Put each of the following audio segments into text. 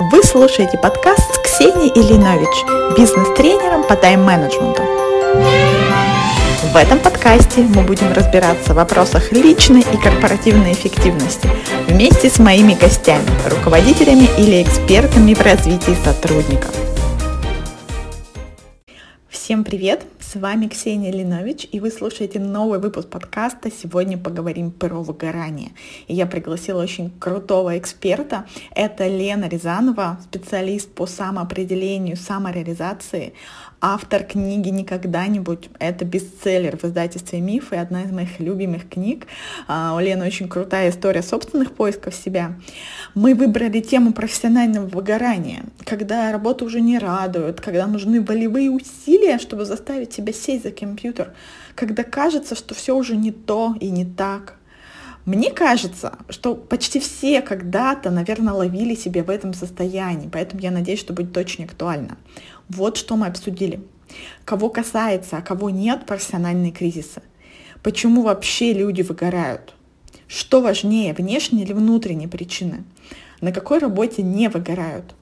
Вы слушаете подкаст с Ксенией Ильинович, бизнес-тренером по тайм-менеджменту. В этом подкасте мы будем разбираться в вопросах личной и корпоративной эффективности вместе с моими гостями, руководителями или экспертами в развитии сотрудников. Всем привет! С вами Ксения Линович, и вы слушаете новый выпуск подкаста. Сегодня поговорим про выгорание. И я пригласила очень крутого эксперта. Это Лена Рязанова, специалист по самоопределению, самореализации автор книги «Не когда-нибудь». Это бестселлер в издательстве «Миф» и одна из моих любимых книг. А, у Лены очень крутая история собственных поисков себя. Мы выбрали тему профессионального выгорания, когда работа уже не радует, когда нужны волевые усилия, чтобы заставить себя сесть за компьютер, когда кажется, что все уже не то и не так. Мне кажется, что почти все когда-то, наверное, ловили себя в этом состоянии, поэтому я надеюсь, что будет очень актуально. Вот что мы обсудили. Кого касается, а кого нет профессиональные кризисы. Почему вообще люди выгорают? Что важнее, внешние или внутренние причины? На какой работе не выгорают?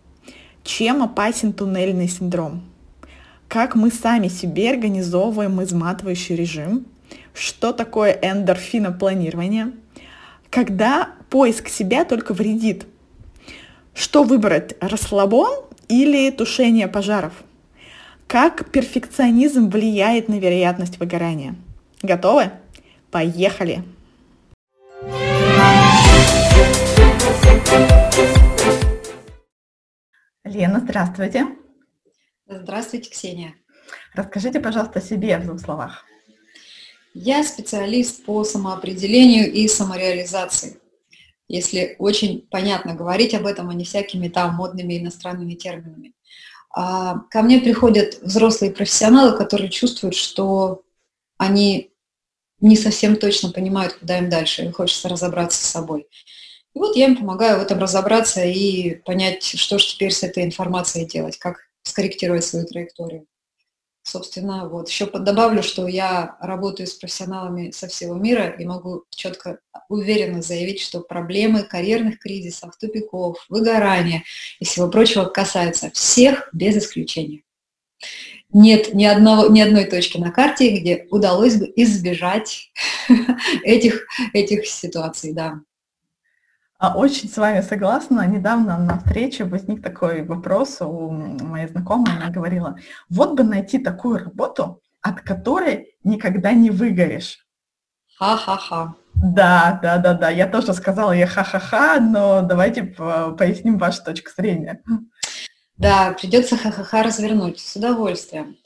Чем опасен туннельный синдром? Как мы сами себе организовываем изматывающий режим? Что такое эндорфинопланирование? Когда поиск себя только вредит? Что выбрать, расслабон или тушение пожаров. Как перфекционизм влияет на вероятность выгорания? Готовы? Поехали! Лена, здравствуйте. Здравствуйте, Ксения. Расскажите, пожалуйста, о себе в двух словах. Я специалист по самоопределению и самореализации если очень понятно говорить об этом, а не всякими там модными иностранными терминами. А, ко мне приходят взрослые профессионалы, которые чувствуют, что они не совсем точно понимают, куда им дальше, и хочется разобраться с собой. И вот я им помогаю в этом разобраться и понять, что же теперь с этой информацией делать, как скорректировать свою траекторию. Собственно, вот еще добавлю, что я работаю с профессионалами со всего мира и могу четко, уверенно заявить, что проблемы карьерных кризисов, тупиков, выгорания и всего прочего касаются всех без исключения. Нет ни, одного, ни одной точки на карте, где удалось бы избежать этих, этих ситуаций, да. А, очень с вами согласна. Недавно на встрече возник такой вопрос у моей знакомой. Она говорила, вот бы найти такую работу, от которой никогда не выгоришь. Ха-ха-ха. Да, да, да, да. Я тоже сказала ей ха-ха-ха, но давайте поясним вашу точку зрения. Да, придется ха-ха-ха развернуть с удовольствием.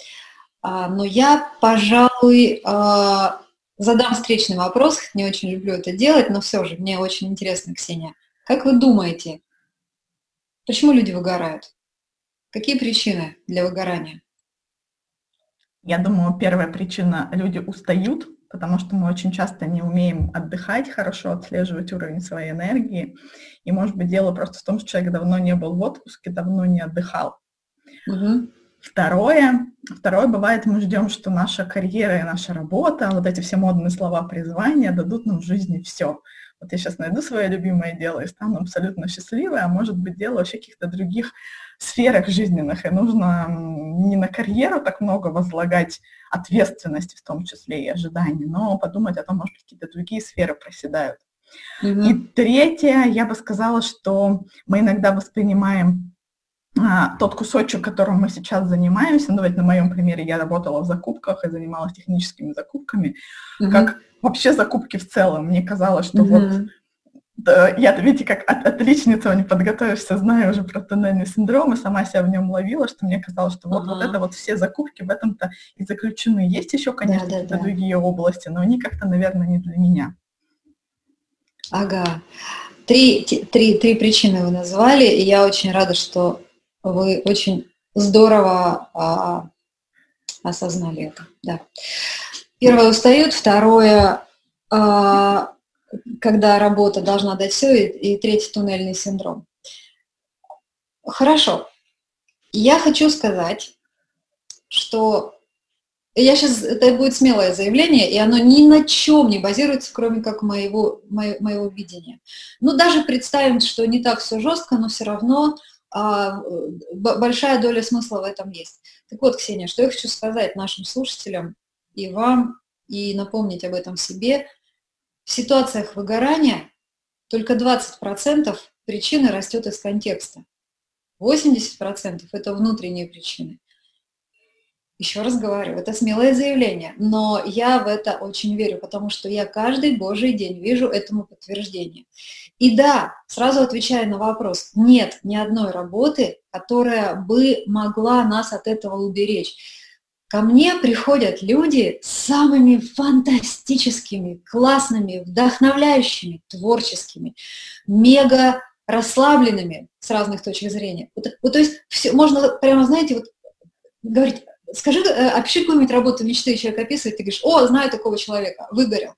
А, но я, пожалуй, а, задам встречный вопрос, не очень люблю это делать, но все же мне очень интересно, Ксения. Как вы думаете, почему люди выгорают? Какие причины для выгорания? Я думаю, первая причина – люди устают, потому что мы очень часто не умеем отдыхать, хорошо отслеживать уровень своей энергии. И, может быть, дело просто в том, что человек давно не был в отпуске, давно не отдыхал. Угу. Второе, второе бывает, мы ждем, что наша карьера и наша работа, вот эти все модные слова призвания дадут нам в жизни все. Вот я сейчас найду свое любимое дело и стану абсолютно счастливой, а может быть дело вообще каких-то других сферах жизненных, и нужно не на карьеру так много возлагать ответственности, в том числе и ожиданий, но подумать о том, может, какие-то другие сферы проседают. Mm-hmm. И третье, я бы сказала, что мы иногда воспринимаем а, тот кусочек, которым мы сейчас занимаемся, ну, вот на моем примере я работала в закупках и занималась техническими закупками, mm-hmm. как вообще закупки в целом. Мне казалось, что mm-hmm. вот да, я, видите, как от, отличница, не подготовишься, знаю уже про тоннельный синдром, и сама себя в нем ловила, что мне казалось, что вот, uh-huh. вот это вот все закупки в этом-то и заключены. Есть еще, конечно, да, да, какие-то да. другие области, но они как-то, наверное, не для меня. Ага. Три, три, три причины вы назвали, и я очень рада, что вы очень здорово а, осознали это. Да. Первое устают, второе, а, когда работа должна дать все, и, и третий туннельный синдром. Хорошо. Я хочу сказать, что я сейчас, это будет смелое заявление, и оно ни на чем не базируется, кроме как моего, моего, моего видения. Ну, даже представим, что не так все жестко, но все равно а, большая доля смысла в этом есть. Так вот, Ксения, что я хочу сказать нашим слушателям и вам, и напомнить об этом себе. В ситуациях выгорания только 20% причины растет из контекста. 80% это внутренние причины. Еще раз говорю, это смелое заявление, но я в это очень верю, потому что я каждый божий день вижу этому подтверждение. И да, сразу отвечая на вопрос, нет ни одной работы, которая бы могла нас от этого уберечь. Ко мне приходят люди с самыми фантастическими, классными, вдохновляющими, творческими, мега расслабленными с разных точек зрения. Вот, вот, то есть все, можно прямо, знаете, вот говорить, скажи, э, опиши какую-нибудь работу мечты, человек описывает, ты говоришь, о, знаю такого человека, выгорел.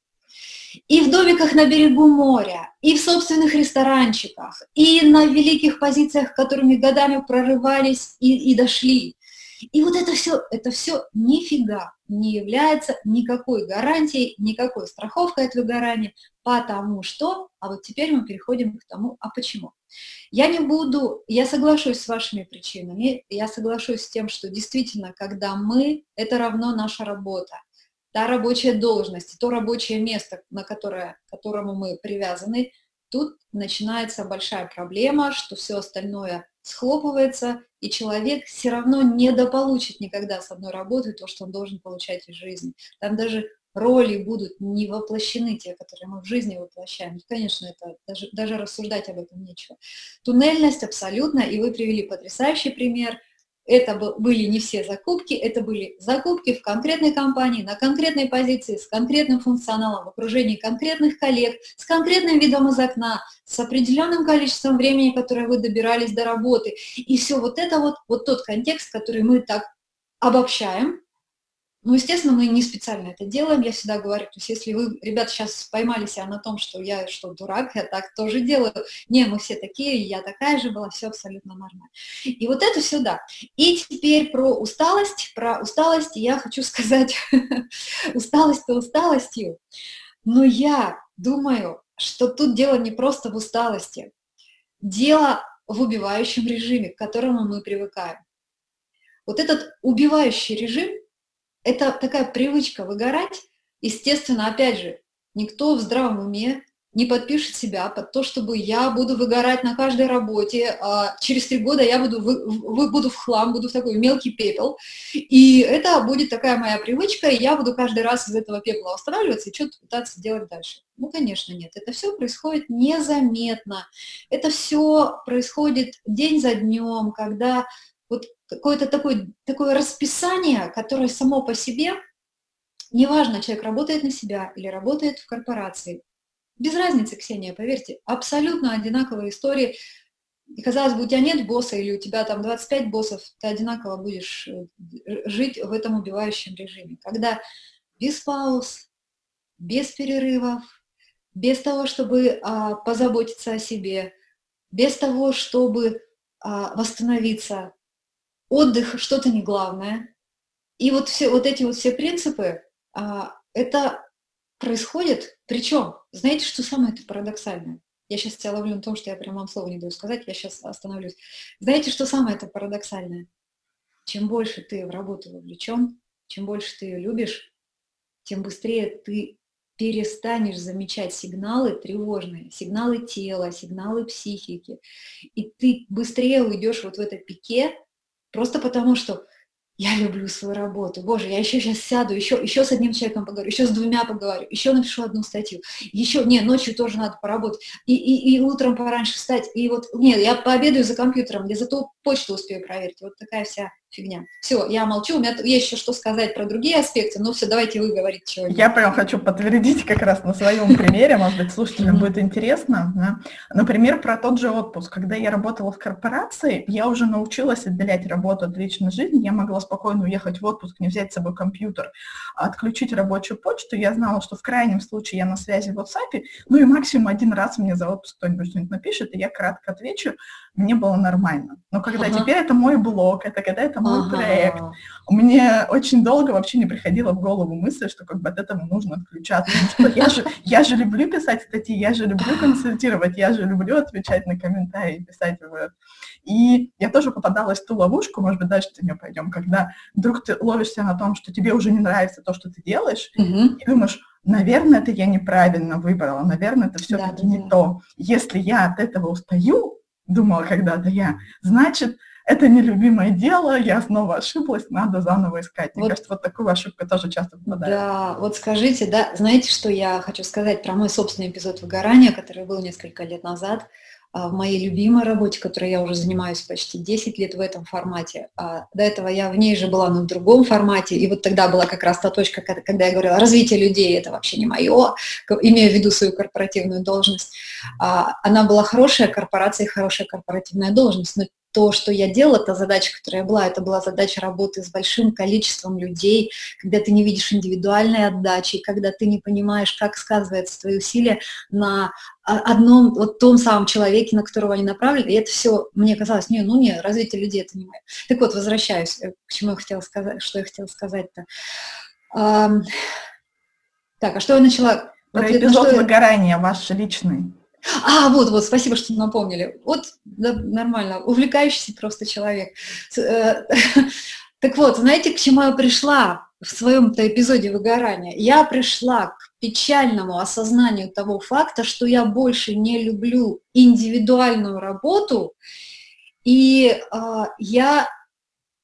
И в домиках на берегу моря, и в собственных ресторанчиках, и на великих позициях, которыми годами прорывались и, и дошли. И вот это все, это все нифига не является никакой гарантией, никакой страховкой от выгорания, потому что, а вот теперь мы переходим к тому, а почему. Я не буду, я соглашусь с вашими причинами, я соглашусь с тем, что действительно, когда мы, это равно наша работа, та рабочая должность, то рабочее место, на которое, к которому мы привязаны, тут начинается большая проблема, что все остальное схлопывается, и человек все равно недополучит никогда с одной работы то, что он должен получать из жизни. Там даже роли будут не воплощены, те, которые мы в жизни воплощаем. Конечно, это даже, даже рассуждать об этом нечего. Туннельность абсолютно, и вы привели потрясающий пример. Это были не все закупки, это были закупки в конкретной компании, на конкретной позиции, с конкретным функционалом, в окружении конкретных коллег, с конкретным видом из окна, с определенным количеством времени, которое вы добирались до работы. И все вот это вот, вот тот контекст, который мы так обобщаем, ну, естественно, мы не специально это делаем, я всегда говорю, то есть если вы, ребята, сейчас поймали себя на том, что я что, дурак, я так тоже делаю, не, мы все такие, я такая же была, все абсолютно нормально. И вот это все, да. И теперь про усталость, про усталость я хочу сказать, усталость-то усталостью, но я думаю, что тут дело не просто в усталости, дело в убивающем режиме, к которому мы привыкаем. Вот этот убивающий режим – это такая привычка выгорать. Естественно, опять же, никто в здравом уме не подпишет себя под то, чтобы я буду выгорать на каждой работе, а через три года я буду, вы, вы, буду в хлам, буду в такой мелкий пепел, и это будет такая моя привычка, и я буду каждый раз из этого пепла восстанавливаться и что-то пытаться делать дальше. Ну, конечно, нет. Это все происходит незаметно. Это все происходит день за днем, когда вот какое-то такое, такое расписание, которое само по себе, неважно, человек работает на себя или работает в корпорации, без разницы, Ксения, поверьте, абсолютно одинаковые истории. И, казалось бы, у тебя нет босса или у тебя там 25 боссов, ты одинаково будешь э, жить в этом убивающем режиме. Когда без пауз, без перерывов, без того, чтобы а, позаботиться о себе, без того, чтобы а, восстановиться, отдых что-то не главное. И вот все вот эти вот все принципы, а, это происходит, причем, знаете, что самое это парадоксальное? Я сейчас тебя ловлю на том, что я прям вам слово не даю сказать, я сейчас остановлюсь. Знаете, что самое это парадоксальное? Чем больше ты в работу вовлечен, чем больше ты ее любишь, тем быстрее ты перестанешь замечать сигналы тревожные, сигналы тела, сигналы психики, и ты быстрее уйдешь вот в это пике, Просто потому что я люблю свою работу. Боже, я еще сейчас сяду, еще, еще с одним человеком поговорю, еще с двумя поговорю, еще напишу одну статью, еще, не, ночью тоже надо поработать, и, и, и утром пораньше встать, и вот, нет, я пообедаю за компьютером, я зато почту успею проверить. Вот такая вся фигня. Все, я молчу, у меня есть еще что сказать про другие аспекты, но все, давайте вы говорите чего Я прям хочу подтвердить как раз на своем примере, может быть, слушателям будет интересно. Например, про тот же отпуск. Когда я работала в корпорации, я уже научилась отделять работу от личной жизни, я могла спокойно уехать в отпуск, не взять с собой компьютер, отключить рабочую почту, я знала, что в крайнем случае я на связи в WhatsApp, ну и максимум один раз мне за отпуск кто-нибудь что-нибудь напишет, и я кратко отвечу, мне было нормально. Но когда ага. теперь это мой блог, это когда это мой ага. проект, мне очень долго вообще не приходила в голову мысль, что как бы от этого нужно отключаться. Что я, же, я же люблю писать статьи, я же люблю консультировать, я же люблю отвечать на комментарии, писать в И я тоже попадалась в ту ловушку, может быть, дальше в нее пойдем, когда вдруг ты ловишься на том, что тебе уже не нравится то, что ты делаешь, угу. и думаешь, наверное, это я неправильно выбрала, наверное, это все-таки да, да, не да. то. Если я от этого устаю, думала когда-то я, значит, это нелюбимое дело, я снова ошиблась, надо заново искать. Мне вот, кажется, вот такую ошибку тоже часто попадает. Да, вот скажите, да, знаете, что я хочу сказать про мой собственный эпизод выгорания, который был несколько лет назад а, в моей любимой работе, которой я уже занимаюсь почти 10 лет в этом формате. А до этого я в ней же была, но в другом формате, и вот тогда была как раз та точка, когда я говорила, развитие людей – это вообще не мое, имея в виду свою корпоративную должность. А, она была хорошая корпорация, хорошая корпоративная должность, но то, что я делала, та задача, которая была, это была задача работы с большим количеством людей, когда ты не видишь индивидуальной отдачи, когда ты не понимаешь, как сказывается твои усилия на одном, вот том самом человеке, на которого они направлены, и это все, мне казалось, не, ну не, развитие людей это не мое. Так вот, возвращаюсь, э, к чему я хотела сказать, что я хотела сказать-то. Так, а что я начала? Про эпизод выгорания ваш личный. А, вот, вот, спасибо, что напомнили. Вот, да, нормально, увлекающийся просто человек. Э, так вот, знаете, к чему я пришла в своем-то эпизоде выгорания? Я пришла к печальному осознанию того факта, что я больше не люблю индивидуальную работу, и э, я,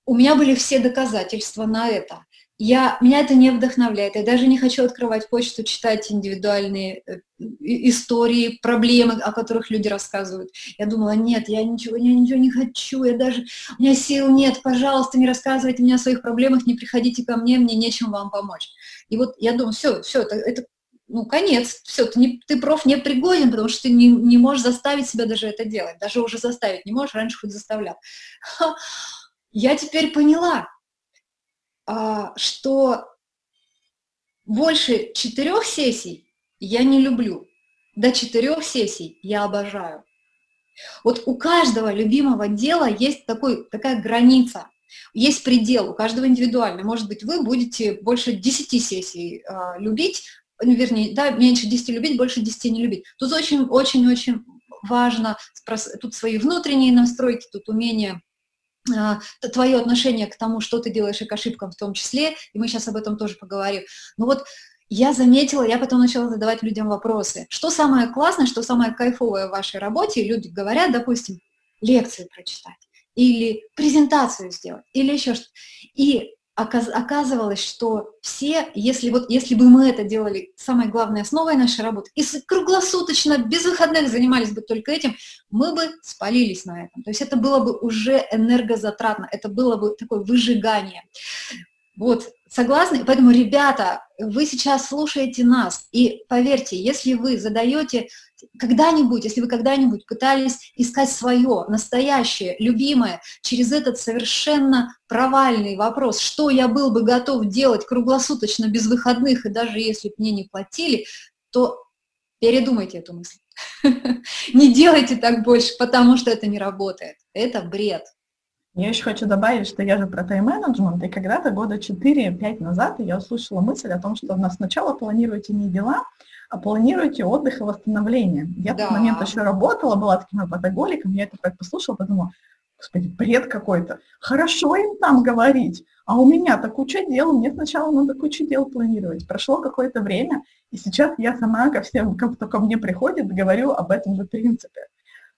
у меня были все доказательства на это я, меня это не вдохновляет. Я даже не хочу открывать почту, читать индивидуальные э, истории, проблемы, о которых люди рассказывают. Я думала, нет, я ничего, я ничего не хочу, я даже, у меня сил нет, пожалуйста, не рассказывайте мне о своих проблемах, не приходите ко мне, мне нечем вам помочь. И вот я думаю, все, все, это, это ну, конец, все, ты, не, ты проф не пригоден, потому что ты не, не можешь заставить себя даже это делать, даже уже заставить не можешь, раньше хоть заставлял. Я теперь поняла, что больше четырех сессий я не люблю, до четырех сессий я обожаю. Вот у каждого любимого дела есть такой, такая граница, есть предел, у каждого индивидуально. Может быть, вы будете больше 10 сессий э, любить, вернее, да, меньше 10 любить, больше 10 не любить. Тут очень-очень-очень важно, тут свои внутренние настройки, тут умение а, твое отношение к тому, что ты делаешь и к ошибкам в том числе, и мы сейчас об этом тоже поговорим. Но вот я заметила, я потом начала задавать людям вопросы. Что самое классное, что самое кайфовое в вашей работе? Люди говорят, допустим, лекцию прочитать, или презентацию сделать, или еще что-то. И оказывалось, что все, если, вот, если бы мы это делали самой главной основой нашей работы, и круглосуточно, без выходных занимались бы только этим, мы бы спалились на этом. То есть это было бы уже энергозатратно, это было бы такое выжигание. Вот, согласны? Поэтому, ребята, вы сейчас слушаете нас, и поверьте, если вы задаете когда-нибудь, если вы когда-нибудь пытались искать свое, настоящее, любимое, через этот совершенно провальный вопрос, что я был бы готов делать круглосуточно, без выходных, и даже если бы мне не платили, то передумайте эту мысль. Не делайте так больше, потому что это не работает. Это бред. Я еще хочу добавить, что я же про тайм-менеджмент, и когда-то года 4-5 назад я услышала мысль о том, что сначала планируйте не дела, а планируете отдых и восстановление. Я да. в тот момент еще работала, была таким апатоголиком, я это так послушала, подумала, господи, бред какой-то. Хорошо им там говорить, а у меня-то куча дел, мне сначала надо кучу дел планировать. Прошло какое-то время, и сейчас я сама ко всем, кто ко мне приходит, говорю об этом же принципе.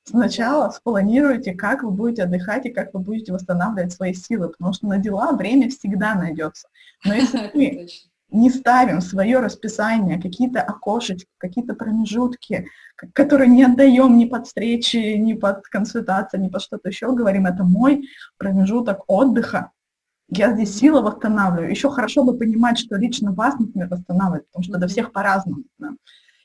Сначала спланируйте, как вы будете отдыхать и как вы будете восстанавливать свои силы, потому что на дела время всегда найдется. Но если вы не ставим свое расписание, какие-то окошечки, какие-то промежутки, которые не отдаем ни под встречи, ни под консультации, ни под что-то еще, говорим, это мой промежуток отдыха, я здесь силы восстанавливаю. Еще хорошо бы понимать, что лично вас, например, восстанавливает, потому что до всех по-разному. Да?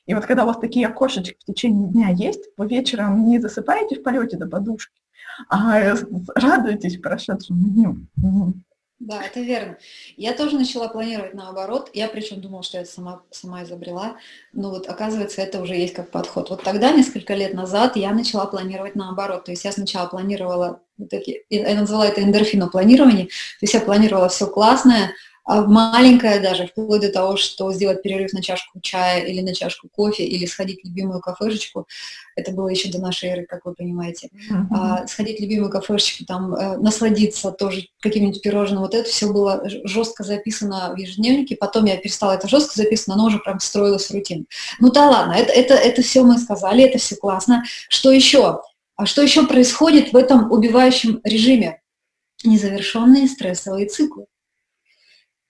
И вот когда у вас такие окошечки в течение дня есть, вы вечером не засыпаете в полете до подушки, а радуетесь прошедшему дню. Да, это верно. Я тоже начала планировать наоборот. Я причем думала, что я сама, сама изобрела. Но вот оказывается, это уже есть как подход. Вот тогда, несколько лет назад, я начала планировать наоборот. То есть я сначала планировала, вот эти, я назвала это эндорфинопланирование. То есть я планировала все классное, а маленькая даже, вплоть до того, что сделать перерыв на чашку чая или на чашку кофе, или сходить в любимую кафешечку, это было еще до нашей эры, как вы понимаете, mm-hmm. а, сходить в любимую кафешечку, там, э, насладиться тоже каким-нибудь пирожным, вот это все было жестко записано в ежедневнике, потом я перестала это жестко записано, оно уже прям строилось в рутину. Ну да ладно, это, это, это все мы сказали, это все классно. Что еще? А что еще происходит в этом убивающем режиме? Незавершенные стрессовые циклы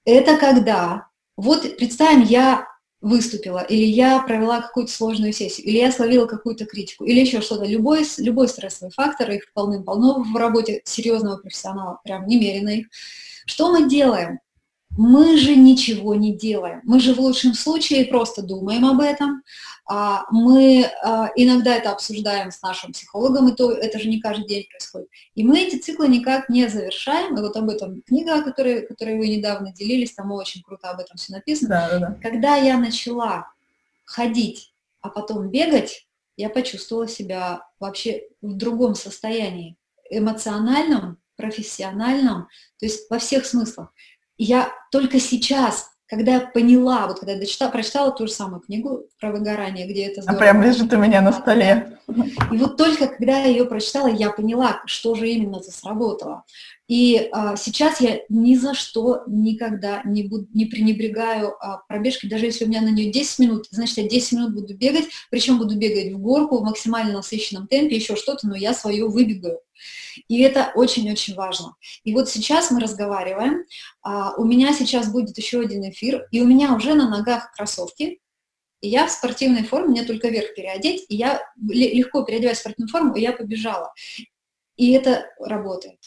это когда, вот представим, я выступила, или я провела какую-то сложную сессию, или я словила какую-то критику, или еще что-то. Любой, любой стрессовый фактор, их полным-полно в работе серьезного профессионала, прям немерено их. Что мы делаем? Мы же ничего не делаем. Мы же в лучшем случае просто думаем об этом. А, мы а, иногда это обсуждаем с нашим психологом, и то это же не каждый день происходит. И мы эти циклы никак не завершаем. И вот об этом книга, которой, которой вы недавно делились, там очень круто об этом все написано. Да, да, да. Когда я начала ходить, а потом бегать, я почувствовала себя вообще в другом состоянии, эмоциональном, профессиональном, то есть во всех смыслах я только сейчас, когда я поняла, вот когда я дочитала, прочитала ту же самую книгу про выгорание, где это здорово. А прям лежит у меня на столе. И вот только когда я ее прочитала, я поняла, что же именно это сработало. И а, сейчас я ни за что никогда не, буду, не пренебрегаю а, пробежкой, даже если у меня на нее 10 минут, значит, я 10 минут буду бегать, причем буду бегать в горку в максимально насыщенном темпе, еще что-то, но я свое выбегаю. И это очень-очень важно. И вот сейчас мы разговариваем, а, у меня сейчас будет еще один эфир, и у меня уже на ногах кроссовки, и я в спортивной форме, мне только верх переодеть, и я легко переодеваюсь в спортивную форму, и я побежала. И это работает.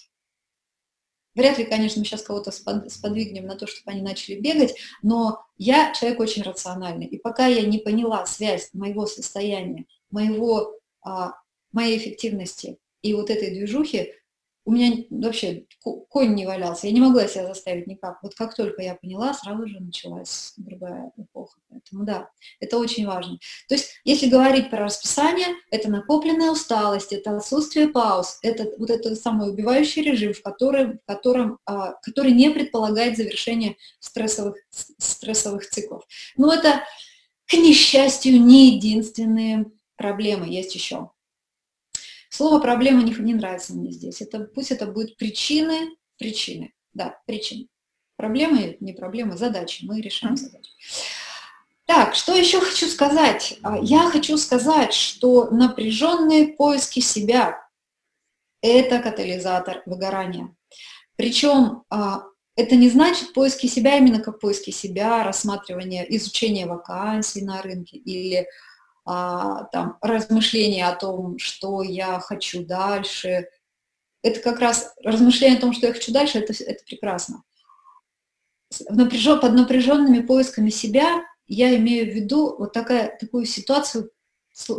Вряд ли, конечно, мы сейчас кого-то сподвигнем на то, чтобы они начали бегать, но я человек очень рациональный. И пока я не поняла связь моего состояния, моего, а, моей эффективности и вот этой движухи, у меня вообще конь не валялся, я не могла себя заставить никак. Вот как только я поняла, сразу же началась другая эпоха. Поэтому да, это очень важно. То есть, если говорить про расписание, это накопленная усталость, это отсутствие пауз, это вот этот самый убивающий режим, в котором, в котором, а, который не предполагает завершение стрессовых, стрессовых циклов. Но это, к несчастью, не единственные проблемы, есть еще. Слово проблема не, не нравится мне здесь. Это, пусть это будет причины, причины, да, причины. Проблемы, не проблемы, задачи. Мы решаем задачи. Так, что еще хочу сказать? А, я хочу сказать, что напряженные поиски себя – это катализатор выгорания. Причем а, это не значит поиски себя именно как поиски себя, рассматривание, изучение вакансий на рынке или а, там, размышления о том, что я хочу дальше. Это как раз размышление о том, что я хочу дальше, это, это прекрасно. Напряжен, под напряженными поисками себя я имею в виду вот такая, такую ситуацию,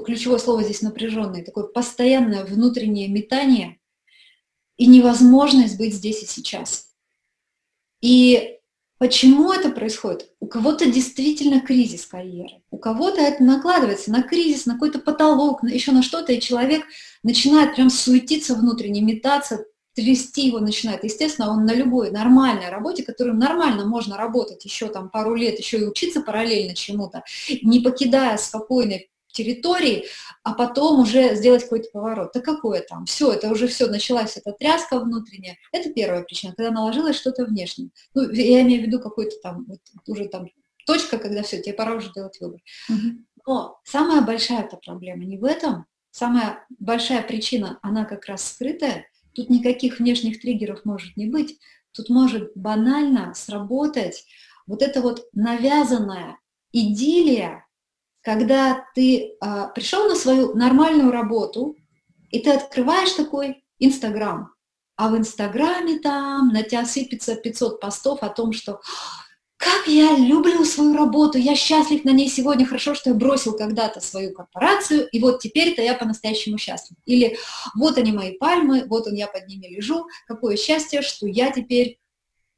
ключевое слово здесь напряженное, такое постоянное внутреннее метание и невозможность быть здесь и сейчас. И Почему это происходит? У кого-то действительно кризис карьеры, у кого-то это накладывается на кризис, на какой-то потолок, на еще на что-то, и человек начинает прям суетиться внутренне, метаться, трясти его начинает. Естественно, он на любой нормальной работе, которую нормально можно работать еще там пару лет, еще и учиться параллельно чему-то, не покидая спокойной территории, а потом уже сделать какой-то поворот. Да какое там? Все, это уже все, началась эта тряска внутренняя. Это первая причина, когда наложилось что-то внешнее. Ну, я имею в виду какой-то там, вот, уже там точка, когда все, тебе пора уже делать выбор. Но самая большая эта проблема не в этом. Самая большая причина, она как раз скрытая. Тут никаких внешних триггеров может не быть. Тут может банально сработать вот эта вот навязанная идиллия когда ты а, пришел на свою нормальную работу, и ты открываешь такой Инстаграм, а в Инстаграме там на тебя сыпется 500 постов о том, что как я люблю свою работу, я счастлив на ней сегодня, хорошо, что я бросил когда-то свою корпорацию, и вот теперь-то я по-настоящему счастлив. Или вот они мои пальмы, вот он я под ними лежу, какое счастье, что я теперь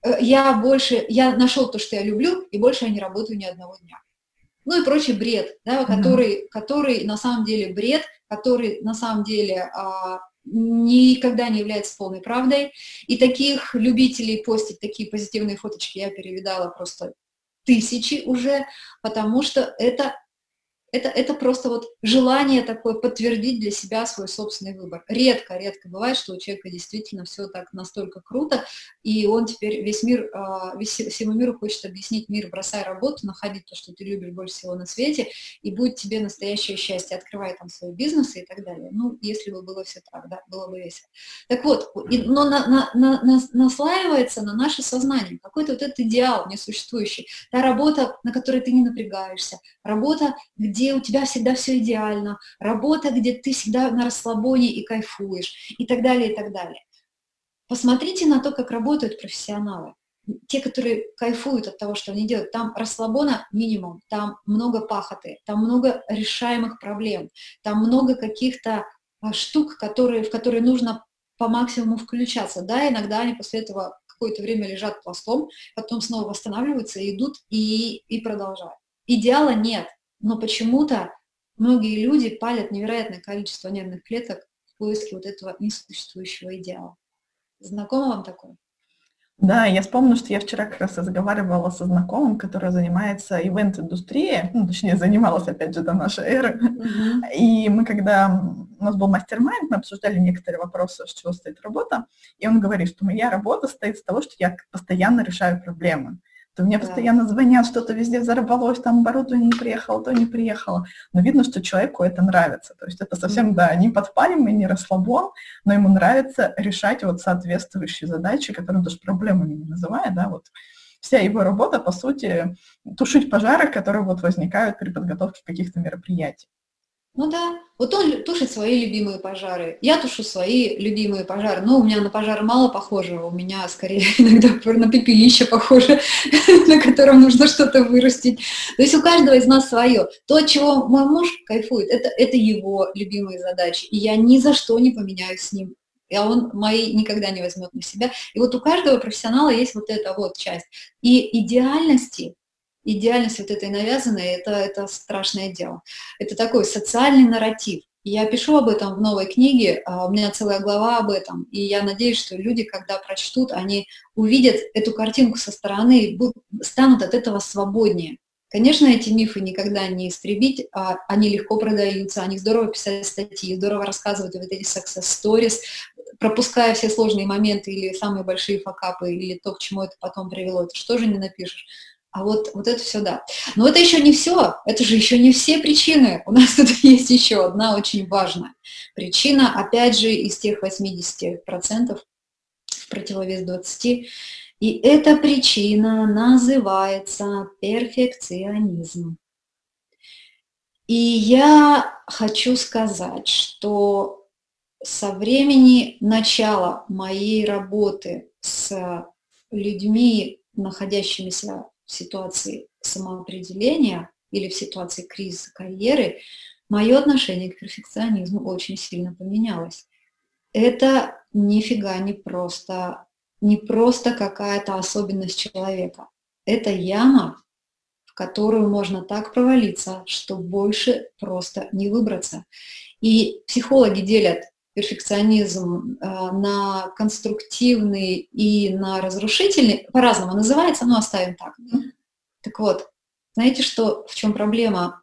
э, я больше, я нашел то, что я люблю, и больше я не работаю ни одного дня. Ну и прочий бред, да, который, mm-hmm. который на самом деле бред, который на самом деле а, никогда не является полной правдой. И таких любителей постить такие позитивные фоточки я перевидала просто тысячи уже, потому что это это, это просто вот желание такое подтвердить для себя свой собственный выбор. Редко, редко бывает, что у человека действительно все так настолько круто, и он теперь весь мир, а, весь, всему миру хочет объяснить мир, бросай работу, находить то, что ты любишь больше всего на свете, и будет тебе настоящее счастье, открывай там свой бизнес и так далее. Ну, если бы было все так, да, было бы весело. Так вот, и, но на, на, на, на, наслаивается на наше сознание какой-то вот этот идеал несуществующий, та работа, на которой ты не напрягаешься, работа, где где у тебя всегда все идеально, работа, где ты всегда на расслабоне и кайфуешь, и так далее, и так далее. Посмотрите на то, как работают профессионалы. Те, которые кайфуют от того, что они делают, там расслабона минимум, там много пахоты, там много решаемых проблем, там много каких-то а, штук, которые, в которые нужно по максимуму включаться. Да, иногда они после этого какое-то время лежат пластом, потом снова восстанавливаются, идут и, и продолжают. Идеала нет но почему-то многие люди палят невероятное количество нервных клеток в поиске вот этого несуществующего идеала. Знакомо вам такое? Да, я вспомнила, что я вчера как раз разговаривала со знакомым, который занимается ивент-индустрией, ну, точнее, занималась, опять же, до нашей эры. Uh-huh. И мы, когда у нас был мастер-майнд, мы обсуждали некоторые вопросы, с чего стоит работа, и он говорит, что моя работа стоит с того, что я постоянно решаю проблемы то мне да. постоянно звонят, что-то везде взорвалось, там оборудование не приехало, то не приехало. Но видно, что человеку это нравится. То есть это совсем, да, не подпалим и не расслабон, но ему нравится решать вот соответствующие задачи, которые он даже проблемами не называет, да, вот вся его работа, по сути, тушить пожары, которые вот возникают при подготовке каких-то мероприятий. Ну да, вот он тушит свои любимые пожары, я тушу свои любимые пожары. Но у меня на пожар мало похоже, у меня скорее иногда на пепелище похоже, на котором нужно что-то вырастить. То есть у каждого из нас свое. То, чего мой муж кайфует, это, это его любимые задачи. И я ни за что не поменяюсь с ним а он мои никогда не возьмет на себя. И вот у каждого профессионала есть вот эта вот часть. И идеальности идеальность вот этой навязанной, это, это страшное дело. Это такой социальный нарратив. Я пишу об этом в новой книге, а у меня целая глава об этом, и я надеюсь, что люди, когда прочтут, они увидят эту картинку со стороны и станут от этого свободнее. Конечно, эти мифы никогда не истребить, а они легко продаются, они здорово писали статьи, здорово рассказывают вот эти success stories, пропуская все сложные моменты или самые большие факапы, или то, к чему это потом привело, это что же не напишешь. А вот, вот это все да. Но это еще не все, это же еще не все причины. У нас тут есть еще одна очень важная причина, опять же, из тех 80% в противовес 20%. И эта причина называется перфекционизм. И я хочу сказать, что со времени начала моей работы с людьми, находящимися в ситуации самоопределения или в ситуации кризиса карьеры, мое отношение к перфекционизму очень сильно поменялось. Это нифига не просто, не просто какая-то особенность человека. Это яма, в которую можно так провалиться, что больше просто не выбраться. И психологи делят перфекционизм э, на конструктивный и на разрушительный, по-разному называется, но оставим так. Так вот, знаете, что, в чем проблема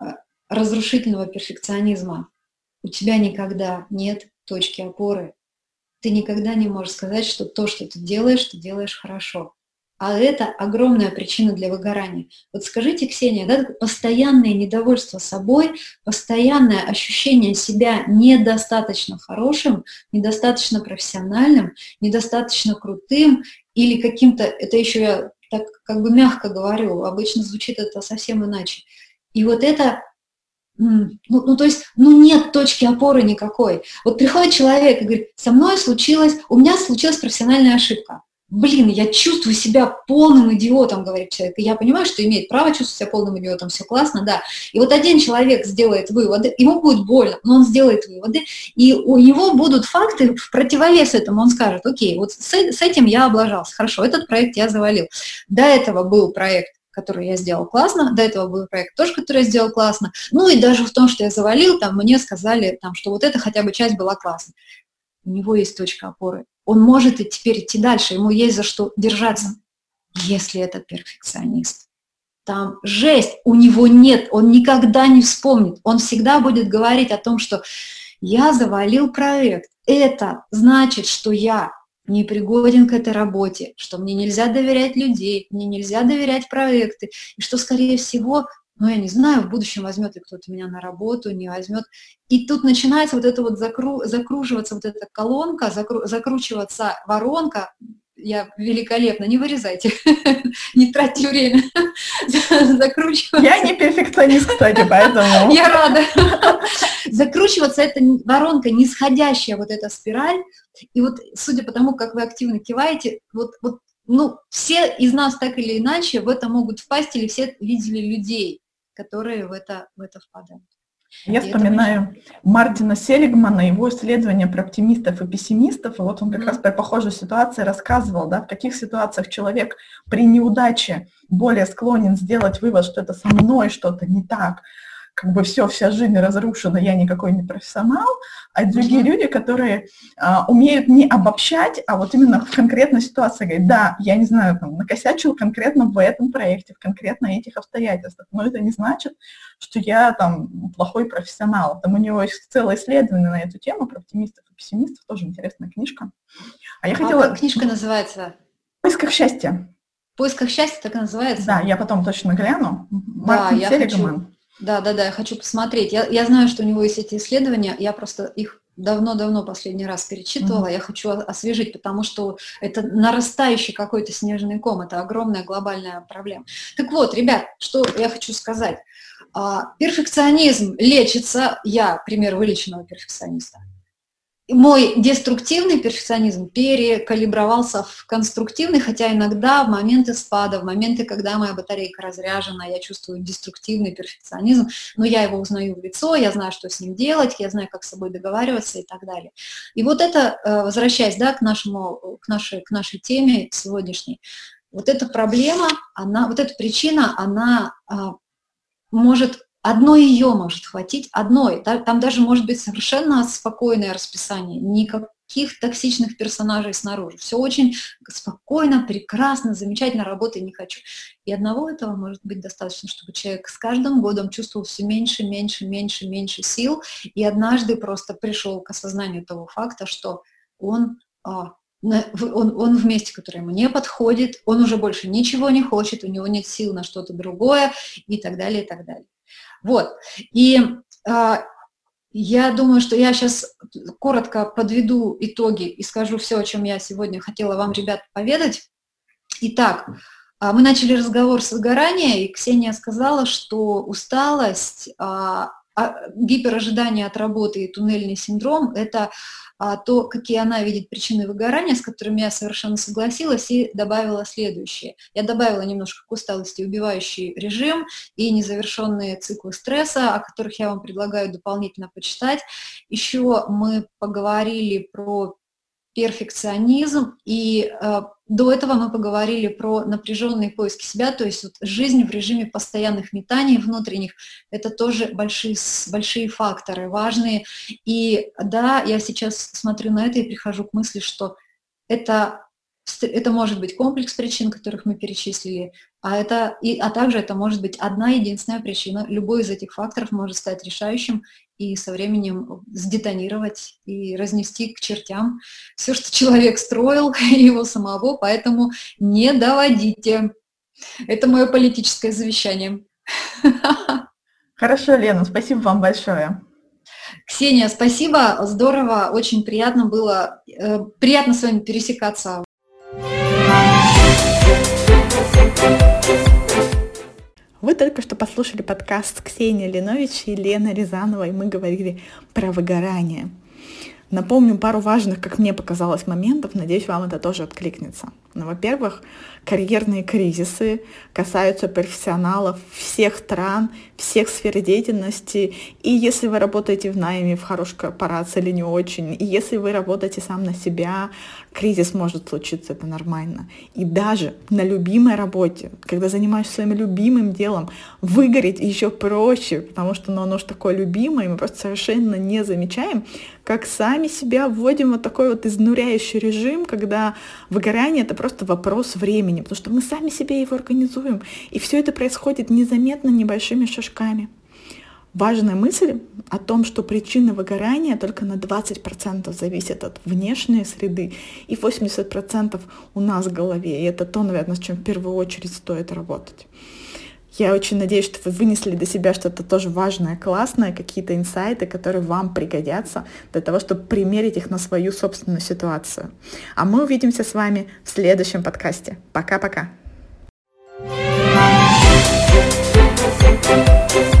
э, разрушительного перфекционизма? У тебя никогда нет точки опоры. Ты никогда не можешь сказать, что то, что ты делаешь, ты делаешь хорошо. А это огромная причина для выгорания. Вот скажите, Ксения, да, постоянное недовольство собой, постоянное ощущение себя недостаточно хорошим, недостаточно профессиональным, недостаточно крутым или каким-то, это еще я так как бы мягко говорю, обычно звучит это совсем иначе. И вот это ну, ну, то есть, ну, нет точки опоры никакой. Вот приходит человек и говорит, со мной случилась, у меня случилась профессиональная ошибка. Блин, я чувствую себя полным идиотом, говорит человек. И я понимаю, что имеет право чувствовать себя полным идиотом, все классно, да. И вот один человек сделает выводы, ему будет больно, но он сделает выводы, и у него будут факты в противовес этому. Он скажет, окей, вот с, с этим я облажался, хорошо, этот проект я завалил. До этого был проект который я сделал классно, до этого был проект тоже, который я сделал классно, ну и даже в том, что я завалил, там мне сказали, там, что вот эта хотя бы часть была классной. У него есть точка опоры, он может и теперь идти дальше, ему есть за что держаться, если это перфекционист. Там жесть, у него нет, он никогда не вспомнит, он всегда будет говорить о том, что я завалил проект, это значит, что я не пригоден к этой работе, что мне нельзя доверять людей, мне нельзя доверять проекты, и что, скорее всего, ну, я не знаю, в будущем возьмет ли кто-то меня на работу, не возьмет. И тут начинается вот это вот закру, закруживаться вот эта колонка, закру, закручиваться воронка, я великолепно, не вырезайте, не тратьте время, закручиваться. Я не перфекционист, кстати, поэтому... Я рада. Закручиваться это воронка, нисходящая вот эта спираль, и вот судя по тому, как вы активно киваете, вот, вот ну, все из нас так или иначе в это могут впасть, или все видели людей, которые в это, в это впадают. Я и вспоминаю очень... Мартина Селигмана, его исследования про оптимистов и пессимистов, и вот он как mm-hmm. раз про похожую ситуацию рассказывал, да, в каких ситуациях человек при неудаче более склонен сделать вывод, что это со мной что-то не так, как бы все, вся жизнь разрушена, я никакой не профессионал, а другие mm-hmm. люди, которые а, умеют не обобщать, а вот именно в конкретной ситуации говорить, да, я не знаю, там, накосячил конкретно в этом проекте, в конкретно этих обстоятельствах, но это не значит, что я там плохой профессионал. Там у него есть целое исследование на эту тему про оптимистов и пессимистов, тоже интересная книжка. А я а хотела... Как книжка называется? В поисках счастья. В поисках счастья так и называется? Да, я потом точно гляну. Да, Мартин я Селигман. хочу да, да, да, я хочу посмотреть. Я, я знаю, что у него есть эти исследования, я просто их давно-давно последний раз перечитывала, mm-hmm. я хочу освежить, потому что это нарастающий какой-то снежный ком, это огромная глобальная проблема. Так вот, ребят, что я хочу сказать. А, перфекционизм лечится, я пример вылеченного перфекциониста мой деструктивный перфекционизм перекалибровался в конструктивный, хотя иногда в моменты спада, в моменты, когда моя батарейка разряжена, я чувствую деструктивный перфекционизм, но я его узнаю в лицо, я знаю, что с ним делать, я знаю, как с собой договариваться и так далее. И вот это, э, возвращаясь да, к, нашему, к, нашей, к нашей теме сегодняшней, вот эта проблема, она, вот эта причина, она а, может Одной ее может хватить, одной. Там даже может быть совершенно спокойное расписание, никаких токсичных персонажей снаружи. Все очень спокойно, прекрасно, замечательно, работы не хочу. И одного этого может быть достаточно, чтобы человек с каждым годом чувствовал все меньше, меньше, меньше, меньше сил, и однажды просто пришел к осознанию того факта, что он а, он, он в месте, которое ему не подходит, он уже больше ничего не хочет, у него нет сил на что-то другое и так далее, и так далее. Вот. И э, я думаю, что я сейчас коротко подведу итоги и скажу все, о чем я сегодня хотела вам, ребят, поведать. Итак, а, мы начали разговор с выгорания, и Ксения сказала, что усталость, а, гиперожидание от работы и туннельный синдром – это а, то, какие она видит причины выгорания, с которыми я совершенно согласилась, и добавила следующее. Я добавила немножко к усталости убивающий режим и незавершенные циклы стресса, о которых я вам предлагаю дополнительно почитать. Еще мы поговорили про перфекционизм, и э, до этого мы поговорили про напряженные поиски себя, то есть вот жизнь в режиме постоянных метаний внутренних, это тоже большие, большие факторы, важные. И да, я сейчас смотрю на это и прихожу к мысли, что это это может быть комплекс причин, которых мы перечислили, а, это, и, а также это может быть одна единственная причина. Любой из этих факторов может стать решающим и со временем сдетонировать и разнести к чертям все, что человек строил, его самого, поэтому не доводите. Это мое политическое завещание. Хорошо, Лена, спасибо вам большое. Ксения, спасибо, здорово, очень приятно было, э, приятно с вами пересекаться Вы только что послушали подкаст Ксении Ленович и Лены Рязановой. Мы говорили про выгорание. Напомню пару важных, как мне показалось, моментов. Надеюсь, вам это тоже откликнется. Ну, во-первых, карьерные кризисы касаются профессионалов всех стран, всех сфер деятельности. И если вы работаете в найме, в хорошей корпорации или не очень, и если вы работаете сам на себя, кризис может случиться, это нормально. И даже на любимой работе, когда занимаешься своим любимым делом, выгореть еще проще, потому что ну, оно же такое любимое, мы просто совершенно не замечаем, как сами себя вводим вот такой вот изнуряющий режим, когда выгорание это просто вопрос времени, потому что мы сами себе его организуем. И все это происходит незаметно небольшими шажками. Важная мысль о том, что причина выгорания только на 20% зависит от внешней среды, и 80% у нас в голове. И это то, наверное, с чем в первую очередь стоит работать. Я очень надеюсь, что вы вынесли для себя что-то тоже важное, классное, какие-то инсайты, которые вам пригодятся для того, чтобы примерить их на свою собственную ситуацию. А мы увидимся с вами в следующем подкасте. Пока-пока. thank you